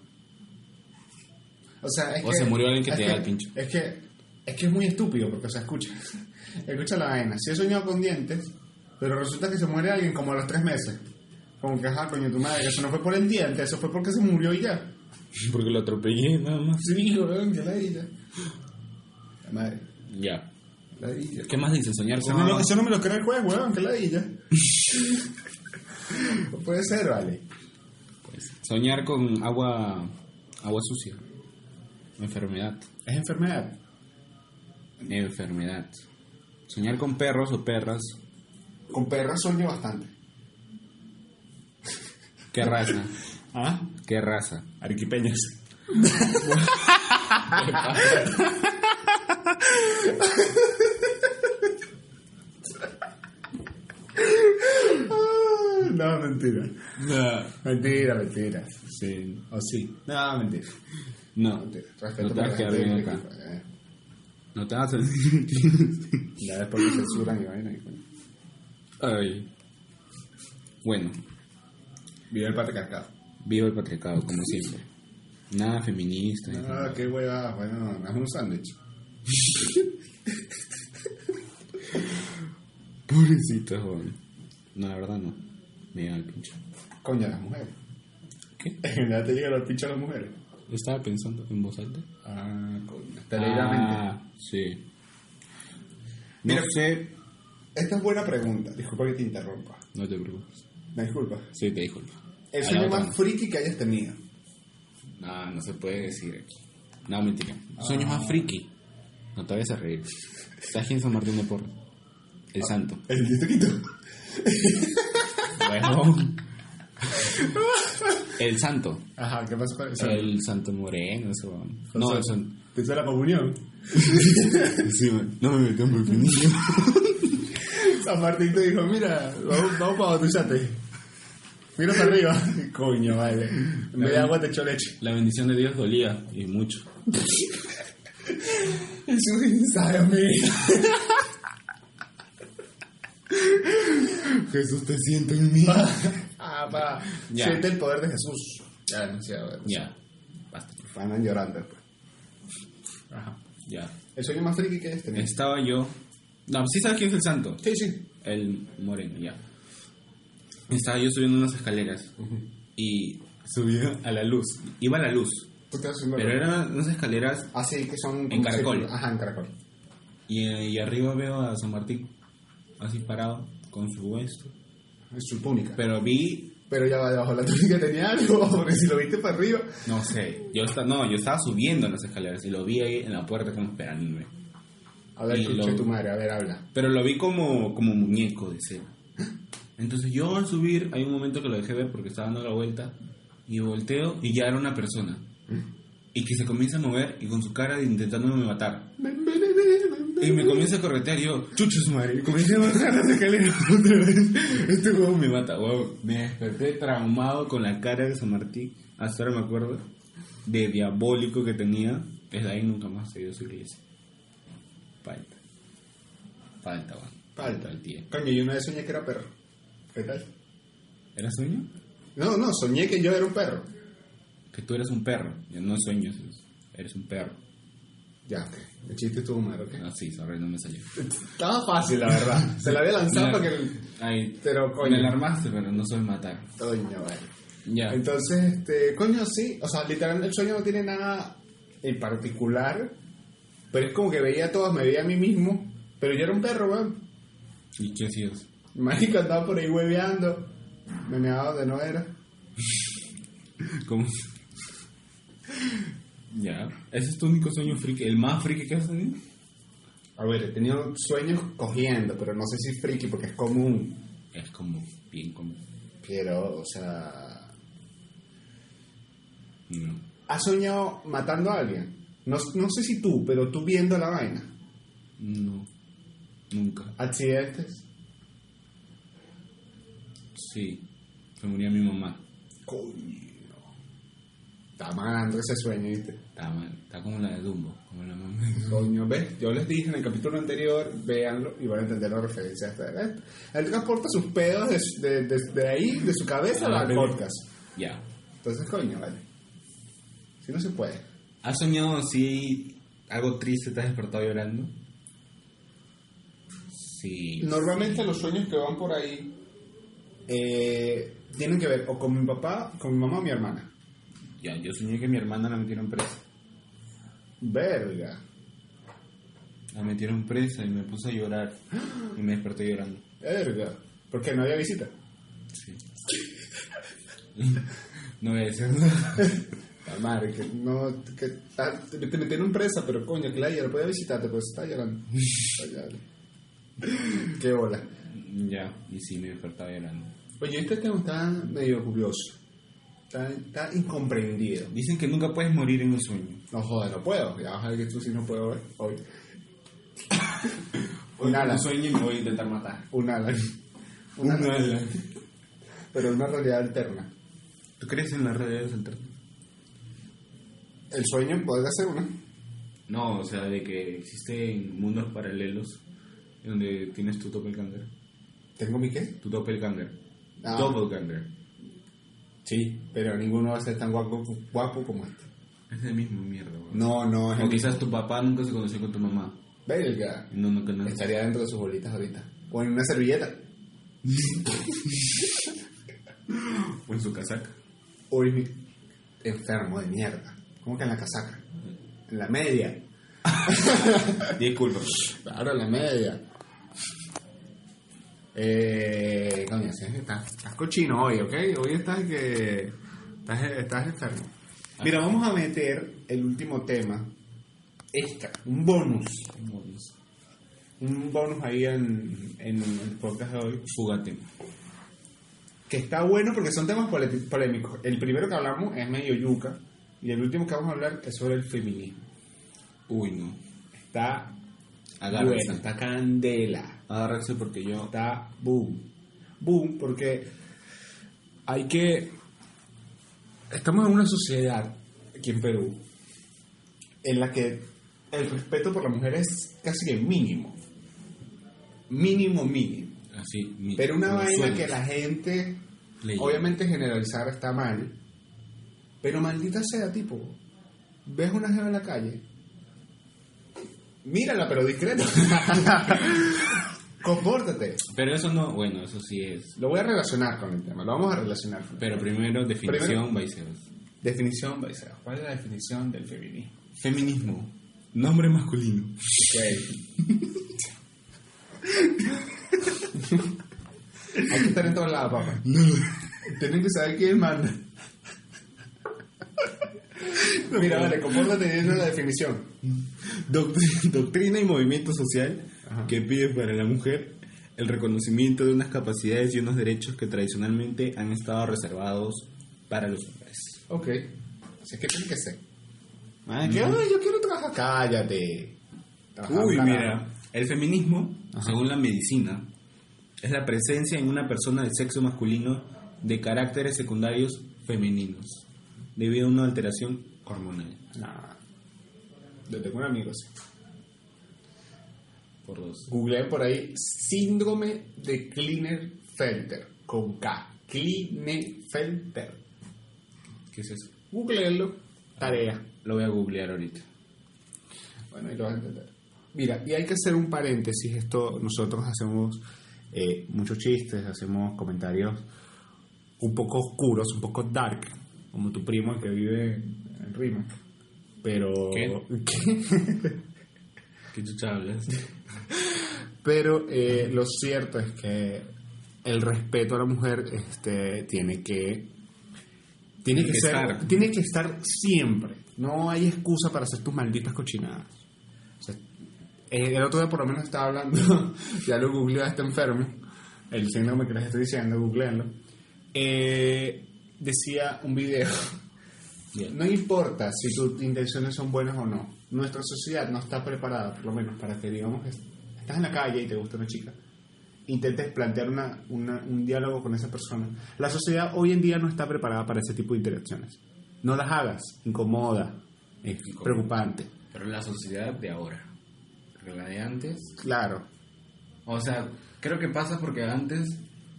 Speaker 1: O sea, es
Speaker 2: O
Speaker 1: que,
Speaker 2: se murió alguien que te da el pincho.
Speaker 1: Es que, es que es muy estúpido, porque, o sea, escucha. escucha la vaina. Si he soñado con dientes, pero resulta que se muere alguien como a los tres meses. Como que, ajá, coño, tu madre, que eso no fue por el diente, eso fue porque se murió y ya.
Speaker 2: Porque lo atropellé, nada más.
Speaker 1: Sí, weón, que ladilla. La madre,
Speaker 2: Ya. ¿Qué más dice? Soñar
Speaker 1: Eso
Speaker 2: con
Speaker 1: no,
Speaker 2: agua.
Speaker 1: eso no me lo cree el juez, weón, que ladilla. no puede ser, vale.
Speaker 2: Pues, soñar con agua agua sucia. Enfermedad.
Speaker 1: Es enfermedad.
Speaker 2: Enfermedad. Soñar con perros o perras.
Speaker 1: Con perras sueño bastante.
Speaker 2: ¿Qué raza?
Speaker 1: ¿Ah?
Speaker 2: ¿Qué raza?
Speaker 1: Arequipeñas. no, mentira.
Speaker 2: No.
Speaker 1: Mentira, mentira.
Speaker 2: Sí.
Speaker 1: ¿O sí? No, mentira.
Speaker 2: No.
Speaker 1: Mentira.
Speaker 2: No
Speaker 1: Respeto
Speaker 2: te
Speaker 1: por
Speaker 2: vas a quedar bien acá.
Speaker 1: eh.
Speaker 2: No te vas a
Speaker 1: Ya después me censuran y vaina.
Speaker 2: Ay. Bueno,
Speaker 1: Viva el patriarcado.
Speaker 2: viva el patriarcado, como siempre. Nada feminista.
Speaker 1: Ah, qué hueva. Bueno, no es un sándwich.
Speaker 2: Pobrecita, joven. No, la verdad no. Me da el pincho.
Speaker 1: Coño, las mujeres.
Speaker 2: ¿Qué?
Speaker 1: En realidad te llegan los pinchos a las mujeres.
Speaker 2: Estaba pensando en voz alta.
Speaker 1: Ah, coño.
Speaker 2: Ah, sí. No
Speaker 1: Mira.
Speaker 2: sé.
Speaker 1: Esta es buena pregunta. Disculpa que te interrumpa.
Speaker 2: No te preocupes.
Speaker 1: Me disculpa.
Speaker 2: Sí, te disculpo.
Speaker 1: El sueño más friki que hayas tenido.
Speaker 2: No, no se puede decir aquí. No, mentira. Sueños más friki. No te vayas a reír. ¿Sabes quién es San Martín de Porres? El santo.
Speaker 1: El distrito.
Speaker 2: Huevón. El santo.
Speaker 1: Ajá, ¿qué pasó con eso?
Speaker 2: El santo moreno, eso. No, el santo.
Speaker 1: ¿Te hizo la comunión?
Speaker 2: Sí, man. No me metan por pinillo.
Speaker 1: San Martín te dijo, mira, vamos, vamos para bautizarte. Mira para arriba. Coño, vale. En vez de agua te echó leche.
Speaker 2: La bendición de Dios dolía y mucho.
Speaker 1: Inside of me.
Speaker 2: Jesús te siente en mí.
Speaker 1: ah.
Speaker 2: Ya.
Speaker 1: Siente el poder de Jesús. Ya, demasiado.
Speaker 2: Ya. Basta.
Speaker 1: Van llorando después.
Speaker 2: Ajá. Ya.
Speaker 1: El sueño más friki que es tener.
Speaker 2: Estaba yo. No, sí sabes quién es el santo.
Speaker 1: Sí, sí.
Speaker 2: El moreno, ya. Estaba yo subiendo unas escaleras y subía a la luz. Iba a la luz. Pero eran unas escaleras
Speaker 1: Así que son...
Speaker 2: En caracol.
Speaker 1: Ajá, en caracol.
Speaker 2: y, y arriba veo a San Martín, así parado, con su esto.
Speaker 1: Es su túnica.
Speaker 2: Pero vi,
Speaker 1: Pero ya va debajo de la túnica tenía algo, porque si lo viste para arriba...
Speaker 2: no sé, yo estaba, no, yo estaba subiendo las escaleras y lo vi ahí en la puerta como esperándome.
Speaker 1: A ver, escuché tu madre, a ver, habla.
Speaker 2: Pero lo vi como, como muñeco de cera. Entonces yo al subir, hay un momento que lo dejé ver porque estaba dando la vuelta y volteo y ya era una persona. Y que se comienza a mover y con su cara intentándome matar. Y me comienza a corretear y yo, chucho su madre. Comencé a bajar las escaleras otra vez. Este juego me mata, wow. Me desperté traumado con la cara de San Martín. Hasta ahora me acuerdo. De diabólico que tenía. Desde ahí nunca más se dio su iglesia. Falta. Falta, weón.
Speaker 1: Falta.
Speaker 2: el tío.
Speaker 1: Coño, yo una vez soñé que era perro. ¿Qué tal?
Speaker 2: ¿Era sueño?
Speaker 1: No, no, soñé que yo era un perro.
Speaker 2: Que tú eres un perro. Yo no sueño, eres un perro.
Speaker 1: Ya, ok. El chiste estuvo mal, ok.
Speaker 2: Ah, sí, sorry, no me salió.
Speaker 1: Estaba fácil, la verdad. Se la había lanzado para que...
Speaker 2: Ay,
Speaker 1: Pero, coño.
Speaker 2: me la armaste, pero no soy matar.
Speaker 1: Coño, vale.
Speaker 2: Ya.
Speaker 1: Entonces, este, coño, sí. O sea, literalmente el sueño no tiene nada en particular. Pero es como que veía a todos, me veía a mí mismo. Pero yo era un perro, weón.
Speaker 2: ¿Y qué hacías?
Speaker 1: Mágico andaba por ahí hueveando. Me meaba donde no era.
Speaker 2: ¿Cómo? Ya. ¿Ese es tu único sueño friki? ¿El más friki que has tenido?
Speaker 1: A ver, he tenido sueños cogiendo, pero no sé si friki porque es común.
Speaker 2: Es como bien como...
Speaker 1: Pero, o sea.
Speaker 2: No.
Speaker 1: ¿Has soñado matando a alguien? No, no sé si tú, pero tú viendo la vaina.
Speaker 2: No. Nunca.
Speaker 1: ¿Accidentes?
Speaker 2: Sí. Se murió mi mamá.
Speaker 1: Coño. Está malando ese sueño, ¿viste?
Speaker 2: Está mal. Está como la de Dumbo. Como la mamá.
Speaker 1: Coño, ¿ves? Yo les dije en el capítulo anterior, véanlo y van a entender la referencia. Él transporta sus pedos de, de, de- de ahí, de su cabeza,
Speaker 2: Ah,
Speaker 1: al
Speaker 2: pero-
Speaker 1: podcast.
Speaker 2: Ya.
Speaker 1: Entonces, coño, vale. Si no se puede.
Speaker 2: ¿Has soñado así algo triste? ¿Te has despertado llorando? Sí.
Speaker 1: Normalmente los sueños que van por ahí eh, tienen que ver o con mi papá, con mi mamá o mi hermana.
Speaker 2: Ya, yo soñé que mi hermana la metieron presa.
Speaker 1: Verga.
Speaker 2: La metieron presa y me puse a llorar. Y me desperté llorando.
Speaker 1: Verga. Porque no había visita.
Speaker 2: Sí. no voy a decir nada.
Speaker 1: Madre, que no. Que, ah, te, metieron presa, pero coño, que la no podía visitarte, pues está llorando. Está llorando. Qué bola.
Speaker 2: Ya, y sí, me despertaba llorando.
Speaker 1: Oye, este tema está medio curioso. Está, está incomprendido.
Speaker 2: Dicen que nunca puedes morir en un sueño.
Speaker 1: No joder, no puedo. Ya vas a ver que tú sí no puedo ver hoy. Un ala.
Speaker 2: Un sueño y me voy a intentar matar.
Speaker 1: Un ala.
Speaker 2: Un ala.
Speaker 1: Pero una realidad alterna.
Speaker 2: ¿Tú crees en las realidades alternas?
Speaker 1: El sueño podría ser una.
Speaker 2: No, o sea, de que existen mundos paralelos donde tienes tu doppelganger.
Speaker 1: ¿Tengo mi qué?
Speaker 2: Tu doppelganger.
Speaker 1: Ah.
Speaker 2: Doppelganger.
Speaker 1: Sí, pero ninguno va a ser tan guapo, guapo como este.
Speaker 2: Es el mismo mierda, weón.
Speaker 1: No, no, es
Speaker 2: O quizás tu papá nunca se conoció con tu mamá.
Speaker 1: Belga.
Speaker 2: No, no, no.
Speaker 1: Estaría dentro de sus bolitas ahorita. O en una servilleta.
Speaker 2: O en su casaca.
Speaker 1: O en mi enfermo de mierda. ¿Cómo que en la casaca? En la media.
Speaker 2: Disculpa.
Speaker 1: Claro, en la media. Eh, coño, estás, estás cochino hoy, ¿ok? Hoy estás que. Estás, estás enfermo. Mira, vamos a meter el último tema. Extra, un bonus. Un bonus ahí en, en el podcast de hoy.
Speaker 2: Fugate.
Speaker 1: que está bueno porque son temas polémicos. El primero que hablamos es medio yuca y el último que vamos a hablar es sobre el feminismo.
Speaker 2: Uy, no.
Speaker 1: Está
Speaker 2: Agárrense.
Speaker 1: bueno, está candela.
Speaker 2: Agárrense porque yo...
Speaker 1: está boom. Boom, porque hay que. Estamos en una sociedad aquí en Perú en la que el respeto por la mujer es casi que mínimo. Mínimo, mínimo.
Speaker 2: Así, mi-
Speaker 1: Pero una vaina
Speaker 2: sueños.
Speaker 1: que la gente. Obviamente generalizar está mal. Pero maldita sea, tipo. Ves una jeva en la calle. Mírala, pero discreto. Compórtate.
Speaker 2: Pero eso no... Bueno, eso sí es.
Speaker 1: Lo voy a relacionar con el tema, lo vamos a relacionar. con el
Speaker 2: Pero primero, definición, viceversa.
Speaker 1: Definición, Baiseo. ¿Cuál es la definición del feminismo?
Speaker 2: Feminismo. Nombre masculino.
Speaker 1: Hay que estar en todos lados, papá. Tienen que saber quién manda. Mira, vale, compórtate diciendo la definición.
Speaker 2: Doctri- Doctrina y movimiento social
Speaker 1: Ajá.
Speaker 2: que pide para la mujer el reconocimiento de unas capacidades y unos derechos que tradicionalmente han estado reservados para los hombres.
Speaker 1: Ok. Así que tiene que ser.
Speaker 2: Ah,
Speaker 1: Que, "Ay, yo quiero trabajar. Cállate. Trabajar
Speaker 2: Uy, mira, el feminismo,
Speaker 1: Ajá.
Speaker 2: según la medicina, es la presencia en una persona del sexo masculino de caracteres secundarios femeninos, debido a una alteración hormonal.
Speaker 1: Nah. Yo tengo un amigo así.
Speaker 2: Por dos.
Speaker 1: Googleé por ahí síndrome de Klinefelter con K. Klinefelter.
Speaker 2: ¿Qué es eso?
Speaker 1: Googleenlo. Tarea.
Speaker 2: Lo voy a googlear ahorita.
Speaker 1: Bueno, ahí lo vas a entender. Mira, y hay que hacer un paréntesis. Esto nosotros hacemos eh, muchos chistes, hacemos comentarios un poco oscuros, un poco dark, como tu primo que vive en Rima. Pero.
Speaker 2: ¿Qué? ¿Qué chucha hablas?
Speaker 1: Pero eh, lo cierto es que el respeto a la mujer este, tiene que tiene
Speaker 2: Tiene
Speaker 1: que,
Speaker 2: que
Speaker 1: ser,
Speaker 2: estar.
Speaker 1: tiene que estar siempre. No hay excusa para hacer tus malditas cochinadas. O sea, eh, el otro día por lo menos estaba hablando, ya lo googleó a este enfermo, el síndrome que les estoy diciendo, googleenlo. Eh, decía un video no importa si tus intenciones son buenas o no. Nuestra sociedad no está preparada, por lo menos, para que, digamos, que estás en la calle y te gusta una chica. Intentes plantear una, una- un diálogo con esa persona. La sociedad hoy en día no está preparada para ese tipo de interacciones. No las hagas. Incomoda. Es preocupante.
Speaker 2: Pero la sociedad de ahora, la de antes,
Speaker 1: Claro.
Speaker 2: o sea, creo que pasa porque antes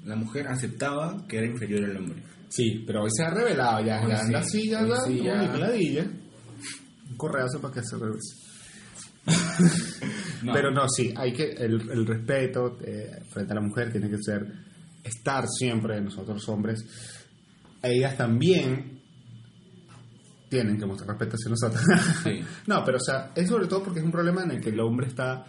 Speaker 2: la mujer aceptaba que era inferior al hombre.
Speaker 1: Sí, pero hoy se ha revelado ya.
Speaker 2: Hoy
Speaker 1: ya anda
Speaker 2: sí,
Speaker 1: así, ya anda
Speaker 2: sí, ya.
Speaker 1: Un correazo para que se revise.
Speaker 2: No.
Speaker 1: Pero no, sí, hay que el, el respeto eh, frente a la mujer tiene que ser estar siempre nosotros hombres. Ellas también tienen que mostrar respeto hacia nosotros.
Speaker 2: Sí.
Speaker 1: no, pero o sea, es sobre todo porque es un problema en el que el hombre está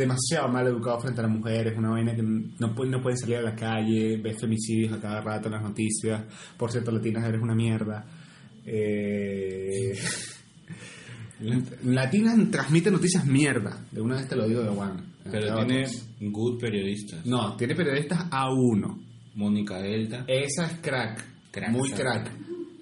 Speaker 1: demasiado mal educado frente a la mujer, es una vaina que no, pueden- no pueden salir a la calle, ves femicidios a cada rato en las noticias, por cierto, latinas eres una mierda. Eh, Latinas transmite noticias mierda, de una vez te lo digo de Juan.
Speaker 2: Pero tiene good periodistas.
Speaker 1: No, tiene periodistas a uno.
Speaker 2: Mónica Delta.
Speaker 1: Esa es crack,
Speaker 2: Crack,
Speaker 1: muy crack.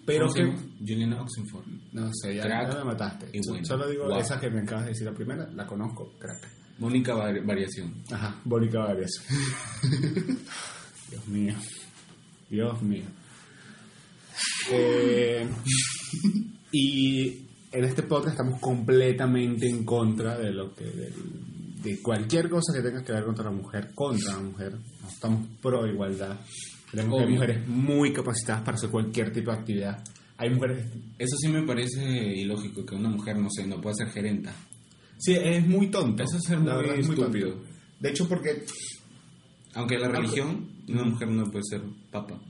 Speaker 1: Pero
Speaker 2: ¿Cómo se
Speaker 1: que...
Speaker 2: Juliana Oxenford.
Speaker 1: No sé, ya,
Speaker 2: Crack
Speaker 1: me mataste.
Speaker 2: y bueno.
Speaker 1: Solo digo
Speaker 2: Wow.
Speaker 1: esa que me acabas de decir la primera, la conozco, crack.
Speaker 2: Mónica Var- Variación.
Speaker 1: Ajá, Bónica Varias. Dios mío. Dios mío. Eh, y en este podcast estamos completamente en contra de lo que de cualquier cosa que tenga que ver contra la mujer, contra la mujer. No estamos pro igualdad. Tenemos que hay mujeres muy capacitadas para hacer cualquier tipo de actividad. Hay mujeres
Speaker 2: Eso sí me parece ilógico que una mujer, no sé, no pueda ser gerenta.
Speaker 1: Sí, es muy tonto.
Speaker 2: Eso es muy estúpido.
Speaker 1: tonto. De hecho, porque
Speaker 2: Aunque la religión, una mujer no puede ser papa.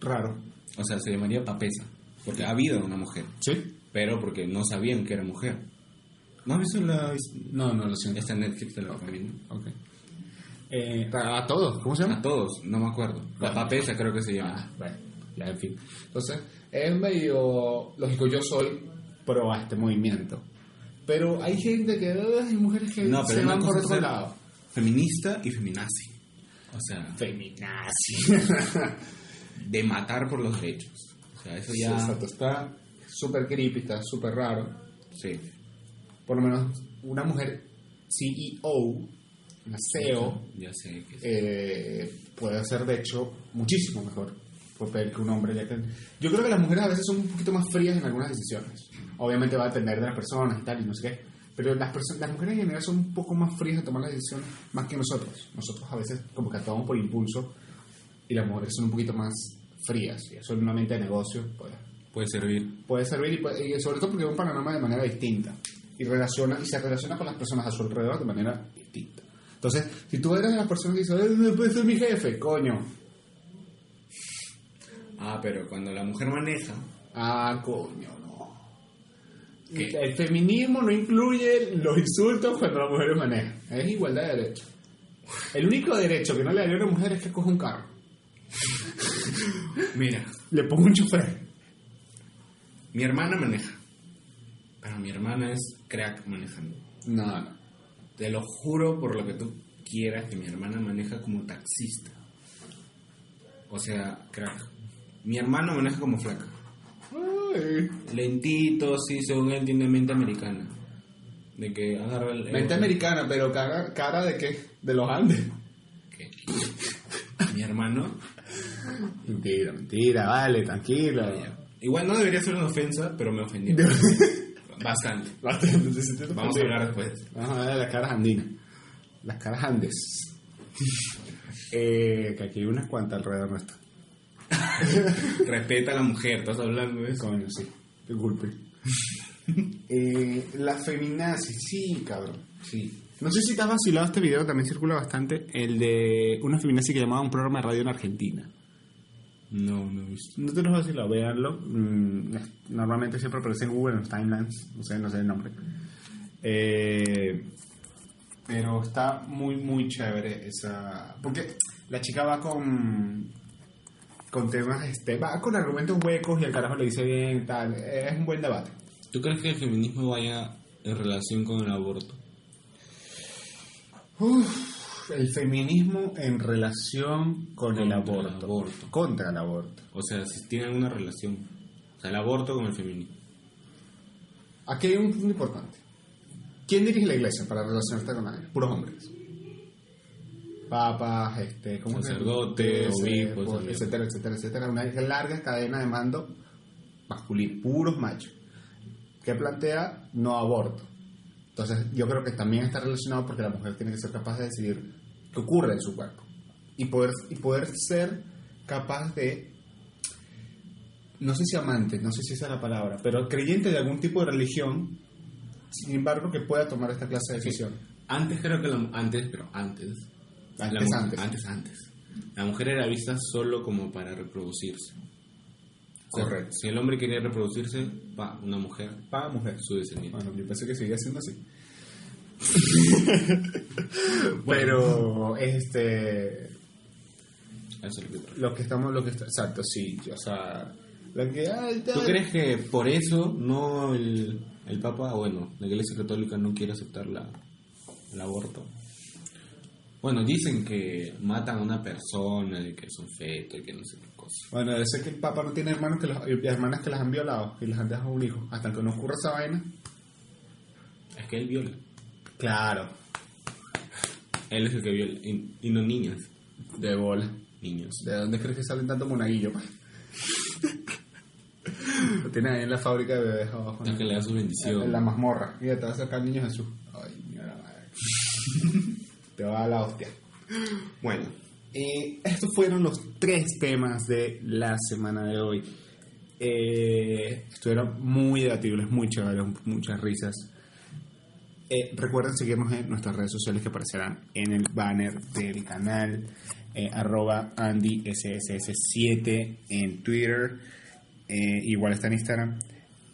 Speaker 1: raro.
Speaker 2: O sea, se llamaría papesa. Porque ha habido una mujer.
Speaker 1: ¿Sí?
Speaker 2: Pero porque no sabían que era mujer. ¿No has visto la,
Speaker 1: No, no lo siento.
Speaker 2: esta en Netflix te la recomiendo?
Speaker 1: Ok. Eh, a todos, ¿cómo se llama?
Speaker 2: A todos, no me acuerdo. La papesa creo que se llama.
Speaker 1: Ah, bueno, ya en fin. Entonces, es medio lógico, yo soy pro a este movimiento. Pero hay gente que, hay mujeres que
Speaker 2: No, pero
Speaker 1: se van por otro lado.
Speaker 2: feminista y feminazi. O sea,
Speaker 1: Feminazi.
Speaker 2: de matar por los derechos. O sea, eso
Speaker 1: Sí,
Speaker 2: ya...
Speaker 1: exacto, está súper creepy, está súper raro.
Speaker 2: Sí.
Speaker 1: Por lo menos una mujer CEO, una CEO,
Speaker 2: Ya sé que sí.
Speaker 1: eh, puede hacer de hecho muchísimo mejor papel que un hombre. Ya yo creo que las mujeres a veces son un poquito más frías en algunas decisiones. Obviamente va a depender de las personas y tal, y no sé qué. Pero las, las mujeres en general son un poco más frías a tomar las decisiones más que nosotros. Nosotros a veces como que actuamos por impulso y las mujeres son un poquito más frías. Y eso en una mente de negocio pues,
Speaker 2: Puede servir.
Speaker 1: puede servir y, puede- y sobre todo porque ve un panorama de manera distinta y relaciona y se relaciona con las personas a su alrededor de manera distinta. Entonces, si tú eres de las personas que dicen, "Eh, no puede ser mi jefe, coño.
Speaker 2: Ah, pero cuando la mujer maneja,
Speaker 1: Ah, coño, El feminismo no incluye los insultos cuando las mujeres manejan. Es igualdad de derechos. El único derecho que no le daría a una mujer es que coja un carro.
Speaker 2: mira,
Speaker 1: Le pongo un chofer.
Speaker 2: mi hermana maneja. Pero mi hermana es crack manejando.
Speaker 1: No, no.
Speaker 2: Te lo juro por lo que tú quieras que mi hermana maneja como taxista. O sea, crack. Mi hermano maneja como flaca. Lentito, sí, según él tiene mente americana. De que agarra el...
Speaker 1: Mente americana, pero cara, cara de qué? De los Andes.
Speaker 2: ¿Qué? Mi hermano...
Speaker 1: Mentira, mentira, vale, tranquilo.
Speaker 2: Igual no debería ser una ofensa, pero me ofendió. Bastante. Vamos a hablar después.
Speaker 1: Vamos a ver las caras andinas. Las caras andes. Eh, que aquí hay unas cuantas alrededor nuestro.
Speaker 2: Respeta a la mujer, estás hablando de eso.
Speaker 1: Coño, sí. Disculpe. eh, la feminazi, sí, cabrón.
Speaker 2: Sí.
Speaker 1: No sé si te has vacilado este video, también circula bastante. El de una feminazi que llamaba un programa de radio en Argentina.
Speaker 2: No, no he visto.
Speaker 1: No te los vacilado, véanlo. Mm, normalmente siempre aparece en Google, en los timelines. No sé, no sé el nombre. Eh, pero está muy, muy chévere esa. Porque la chica va con. Con temas, este, va con argumentos huecos y el carajo le dice bien, tal. Es un buen debate.
Speaker 2: ¿Tú crees que el feminismo vaya en relación con el aborto?
Speaker 1: Uf, el feminismo en relación con el aborto. Contra el aborto.
Speaker 2: O sea, si tienen alguna relación. O sea, el aborto con el feminismo.
Speaker 1: Aquí hay un punto importante. ¿Quién dirige la iglesia para relacionarse con nadie? Puros hombres. Papas, este, ¿cómo?
Speaker 2: Sacerdotes, obispos,
Speaker 1: pues, etcétera, etcétera, etcétera. Una larga cadena de mando masculino, puros machos. Que plantea no aborto. Entonces, yo creo que también está relacionado porque la mujer tiene que ser capaz de decidir qué ocurre en su cuerpo. Y poder, y poder ser capaz de no sé si amante, no sé si esa es la palabra, pero creyente de algún tipo de religión, sin embargo, que pueda tomar esta clase de decisión.
Speaker 2: Antes creo que la, antes, pero antes.
Speaker 1: Antes,
Speaker 2: la
Speaker 1: antes.
Speaker 2: Antes, antes. La mujer era vista solo como para reproducirse. O sea,
Speaker 1: Correcto.
Speaker 2: Si el hombre quería reproducirse, va, una mujer,
Speaker 1: Paga mujer.
Speaker 2: su descendiente.
Speaker 1: Bueno, yo pensé que seguía siendo así. pero, este,
Speaker 2: Eso es lo que
Speaker 1: lo que estamos, lo que está, exacto, sí, o sea, lo que, ay,
Speaker 2: ¿Tú crees que por eso no el, el Papa, bueno, la Iglesia Católica no quiere aceptar la, el aborto? Bueno, dicen que matan a una persona, de que es un feto y que no sé qué cosa.
Speaker 1: Bueno, debe ser que el papá no tiene hermanos que los, y hermanas que las han violado y les han dejado un hijo. Hasta que no ocurra esa vaina.
Speaker 2: Es que él viola.
Speaker 1: Claro.
Speaker 2: Él es el que viola. Y, y no niñas.
Speaker 1: De bola.
Speaker 2: Niños.
Speaker 1: ¿De dónde crees que salen tanto monaguillo, pa? Lo tienes ahí en la fábrica de bebés abajo.
Speaker 2: Que le da su bendición.
Speaker 1: En la mazmorra. Mira, te va a sacar el niño Jesús. Ay, mira la madre. Te va a la hostia. Bueno, eh, estos fueron los tres temas de la semana de hoy. Eh, estuvieron muy debatibles, muy chéveres, muchas risas. Eh, recuerden seguirnos en nuestras redes sociales que aparecerán en el banner del canal. Eh, arroba AndySSS7 en Twitter. igual está en Instagram.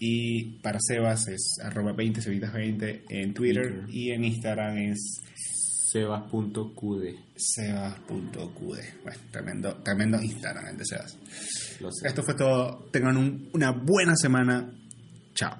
Speaker 1: Y para Sebas es arroba 20 20 en Twitter.
Speaker 2: Twitter.
Speaker 1: Y en Instagram es
Speaker 2: Sebas.qd.
Speaker 1: sebas.qd. Bueno, tremendo, tremendo Instagram el de Sebas. Esto fue todo. Tengan un- una buena semana. Chao.